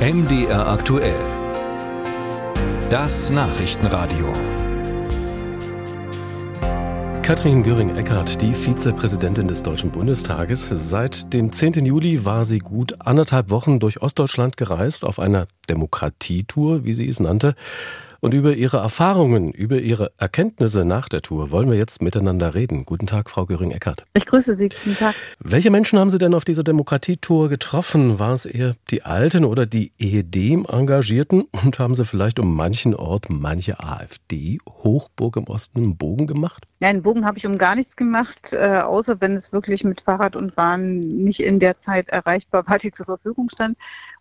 MDR aktuell. Das Nachrichtenradio. Katrin Göring-Eckardt, die Vizepräsidentin des Deutschen Bundestages. Seit dem 10. Juli war sie gut anderthalb Wochen durch Ostdeutschland gereist auf einer Demokratietour, wie sie es nannte. Und über Ihre Erfahrungen, über Ihre Erkenntnisse nach der Tour wollen wir jetzt miteinander reden. Guten Tag, Frau Göring-Eckert. Ich grüße Sie. Guten Tag. Welche Menschen haben Sie denn auf dieser Demokratietour getroffen? War es eher die Alten oder die ehedem-Engagierten? Und haben Sie vielleicht um manchen Ort manche AfD-Hochburg im Osten einen Bogen gemacht? Nein, einen Bogen habe ich um gar nichts gemacht, äh, außer wenn es wirklich mit Fahrrad und Bahn nicht in der Zeit erreichbar war, die zur Verfügung stand.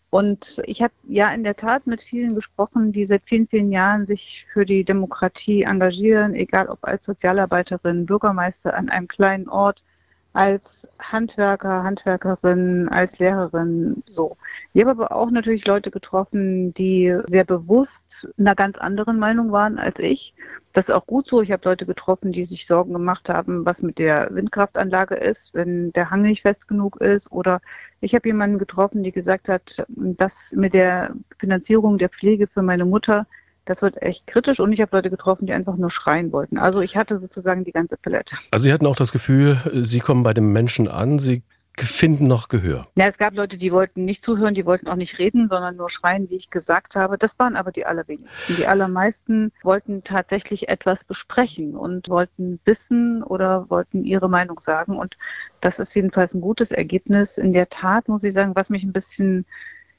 Und ich habe ja in der Tat mit vielen gesprochen, die seit vielen, vielen Jahren sich für die Demokratie engagieren, egal ob als Sozialarbeiterin, Bürgermeister an einem kleinen Ort, als Handwerker, Handwerkerin, als Lehrerin so. Ich habe aber auch natürlich Leute getroffen, die sehr bewusst einer ganz anderen Meinung waren als ich. Das ist auch gut so. Ich habe Leute getroffen, die sich Sorgen gemacht haben, was mit der Windkraftanlage ist, wenn der Hang nicht fest genug ist. Oder ich habe jemanden getroffen, die gesagt hat, dass mit der Finanzierung der Pflege für meine Mutter das wird echt kritisch und ich habe Leute getroffen, die einfach nur schreien wollten. Also ich hatte sozusagen die ganze Palette. Also Sie hatten auch das Gefühl, Sie kommen bei den Menschen an, Sie finden noch Gehör. Ja, es gab Leute, die wollten nicht zuhören, die wollten auch nicht reden, sondern nur schreien, wie ich gesagt habe. Das waren aber die allerwenigsten. Die allermeisten wollten tatsächlich etwas besprechen und wollten wissen oder wollten ihre Meinung sagen. Und das ist jedenfalls ein gutes Ergebnis. In der Tat muss ich sagen, was mich ein bisschen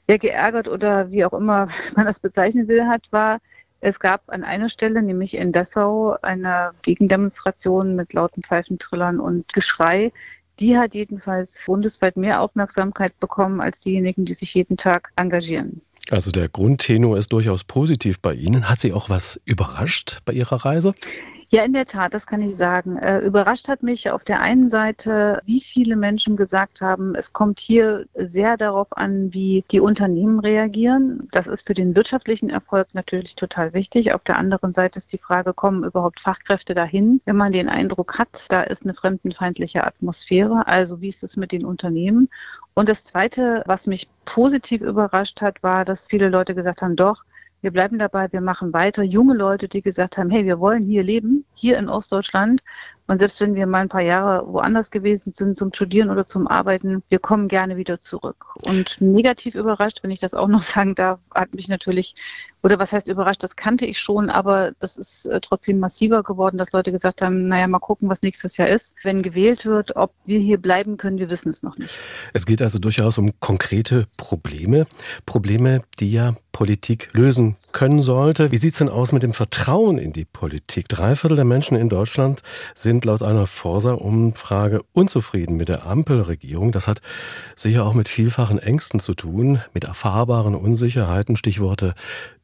ja, geärgert oder wie auch immer man das bezeichnen will, hat, war, es gab an einer Stelle, nämlich in Dessau, eine Gegendemonstration mit lauten Pfeifentrillern und Geschrei. Die hat jedenfalls bundesweit mehr Aufmerksamkeit bekommen als diejenigen, die sich jeden Tag engagieren. Also der Grundtenor ist durchaus positiv bei Ihnen. Hat Sie auch was überrascht bei Ihrer Reise? Ja, in der Tat, das kann ich sagen. Äh, überrascht hat mich auf der einen Seite, wie viele Menschen gesagt haben, es kommt hier sehr darauf an, wie die Unternehmen reagieren. Das ist für den wirtschaftlichen Erfolg natürlich total wichtig. Auf der anderen Seite ist die Frage, kommen überhaupt Fachkräfte dahin, wenn man den Eindruck hat, da ist eine fremdenfeindliche Atmosphäre. Also wie ist es mit den Unternehmen? Und das Zweite, was mich positiv überrascht hat, war, dass viele Leute gesagt haben, doch, wir bleiben dabei, wir machen weiter. Junge Leute, die gesagt haben, hey, wir wollen hier leben, hier in Ostdeutschland. Und selbst wenn wir mal ein paar Jahre woanders gewesen sind zum Studieren oder zum Arbeiten, wir kommen gerne wieder zurück. Und negativ überrascht, wenn ich das auch noch sagen darf, hat mich natürlich oder was heißt überrascht, das kannte ich schon, aber das ist äh, trotzdem massiver geworden, dass Leute gesagt haben, naja, mal gucken, was nächstes Jahr ist. Wenn gewählt wird, ob wir hier bleiben können, wir wissen es noch nicht. Es geht also durchaus um konkrete Probleme, Probleme, die ja Politik lösen können sollte. Wie sieht es denn aus mit dem Vertrauen in die Politik? Drei Viertel der Menschen in Deutschland sind laut einer Forsa-Umfrage unzufrieden mit der Ampelregierung. Das hat sicher auch mit vielfachen Ängsten zu tun, mit erfahrbaren Unsicherheiten, Stichworte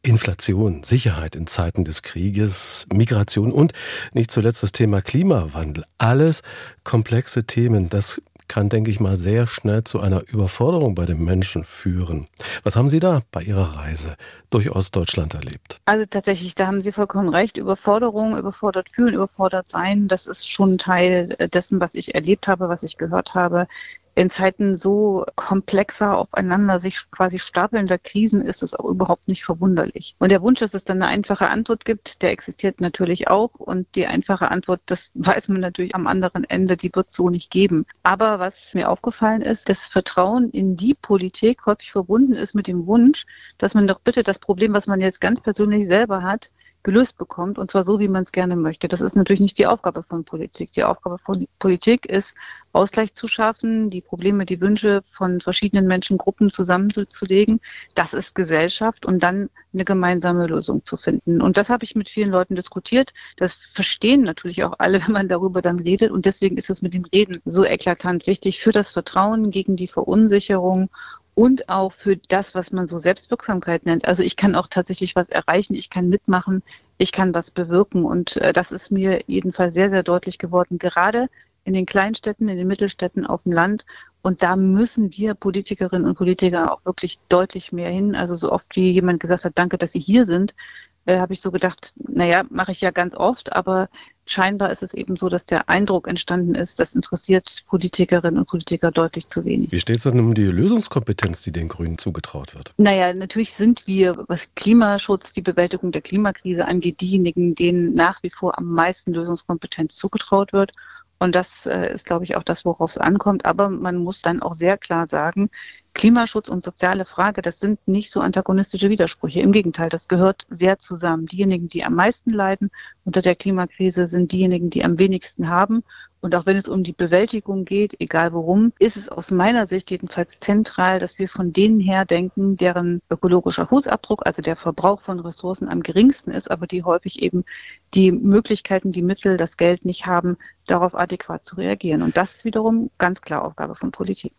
Inflation, Sicherheit in Zeiten des Krieges, Migration und nicht zuletzt das Thema Klimawandel. Alles komplexe Themen. Das kann, denke ich mal, sehr schnell zu einer Überforderung bei den Menschen führen. Was haben Sie da bei Ihrer Reise durch Ostdeutschland erlebt? Also tatsächlich, da haben Sie vollkommen recht. Überforderung, überfordert fühlen, überfordert sein, das ist schon Teil dessen, was ich erlebt habe, was ich gehört habe in Zeiten so komplexer aufeinander sich quasi stapelnder Krisen ist es auch überhaupt nicht verwunderlich. Und der Wunsch, dass es dann eine einfache Antwort gibt, der existiert natürlich auch. Und die einfache Antwort, das weiß man natürlich am anderen Ende, die wird es so nicht geben. Aber was mir aufgefallen ist, das Vertrauen in die Politik häufig verbunden ist mit dem Wunsch, dass man doch bitte das Problem, was man jetzt ganz persönlich selber hat, gelöst bekommt und zwar so, wie man es gerne möchte. Das ist natürlich nicht die Aufgabe von Politik. Die Aufgabe von Politik ist, Ausgleich zu schaffen, die Probleme, die Wünsche von verschiedenen Menschengruppen zusammenzulegen. Das ist Gesellschaft und dann eine gemeinsame Lösung zu finden. Und das habe ich mit vielen Leuten diskutiert. Das verstehen natürlich auch alle, wenn man darüber dann redet. Und deswegen ist es mit dem Reden so eklatant wichtig für das Vertrauen gegen die Verunsicherung und auch für das, was man so Selbstwirksamkeit nennt. Also ich kann auch tatsächlich was erreichen, ich kann mitmachen, ich kann was bewirken und äh, das ist mir jedenfalls sehr, sehr deutlich geworden, gerade in den Kleinstädten, in den Mittelstädten auf dem Land. Und da müssen wir Politikerinnen und Politiker auch wirklich deutlich mehr hin. Also so oft wie jemand gesagt hat, danke, dass Sie hier sind, äh, habe ich so gedacht, naja, mache ich ja ganz oft, aber scheinbar ist es eben so, dass der Eindruck entstanden ist, das interessiert Politikerinnen und Politiker deutlich zu wenig. Wie steht es denn um die Lösungskompetenz, die den Grünen zugetraut wird? Naja, natürlich sind wir, was Klimaschutz, die Bewältigung der Klimakrise angeht, diejenigen, denen nach wie vor am meisten Lösungskompetenz zugetraut wird. Und das äh, ist, glaube ich, auch das, worauf es ankommt. Aber man muss dann auch sehr klar sagen, Klimaschutz und soziale Frage, das sind nicht so antagonistische Widersprüche. Im Gegenteil, das gehört sehr zusammen. Diejenigen, die am meisten leiden unter der Klimakrise, sind diejenigen, die am wenigsten haben. Und auch wenn es um die Bewältigung geht, egal worum, ist es aus meiner Sicht jedenfalls zentral, dass wir von denen her denken, deren ökologischer Fußabdruck, also der Verbrauch von Ressourcen am geringsten ist, aber die häufig eben die Möglichkeiten, die Mittel, das Geld nicht haben, darauf adäquat zu reagieren. Und das ist wiederum ganz klar Aufgabe von Politik.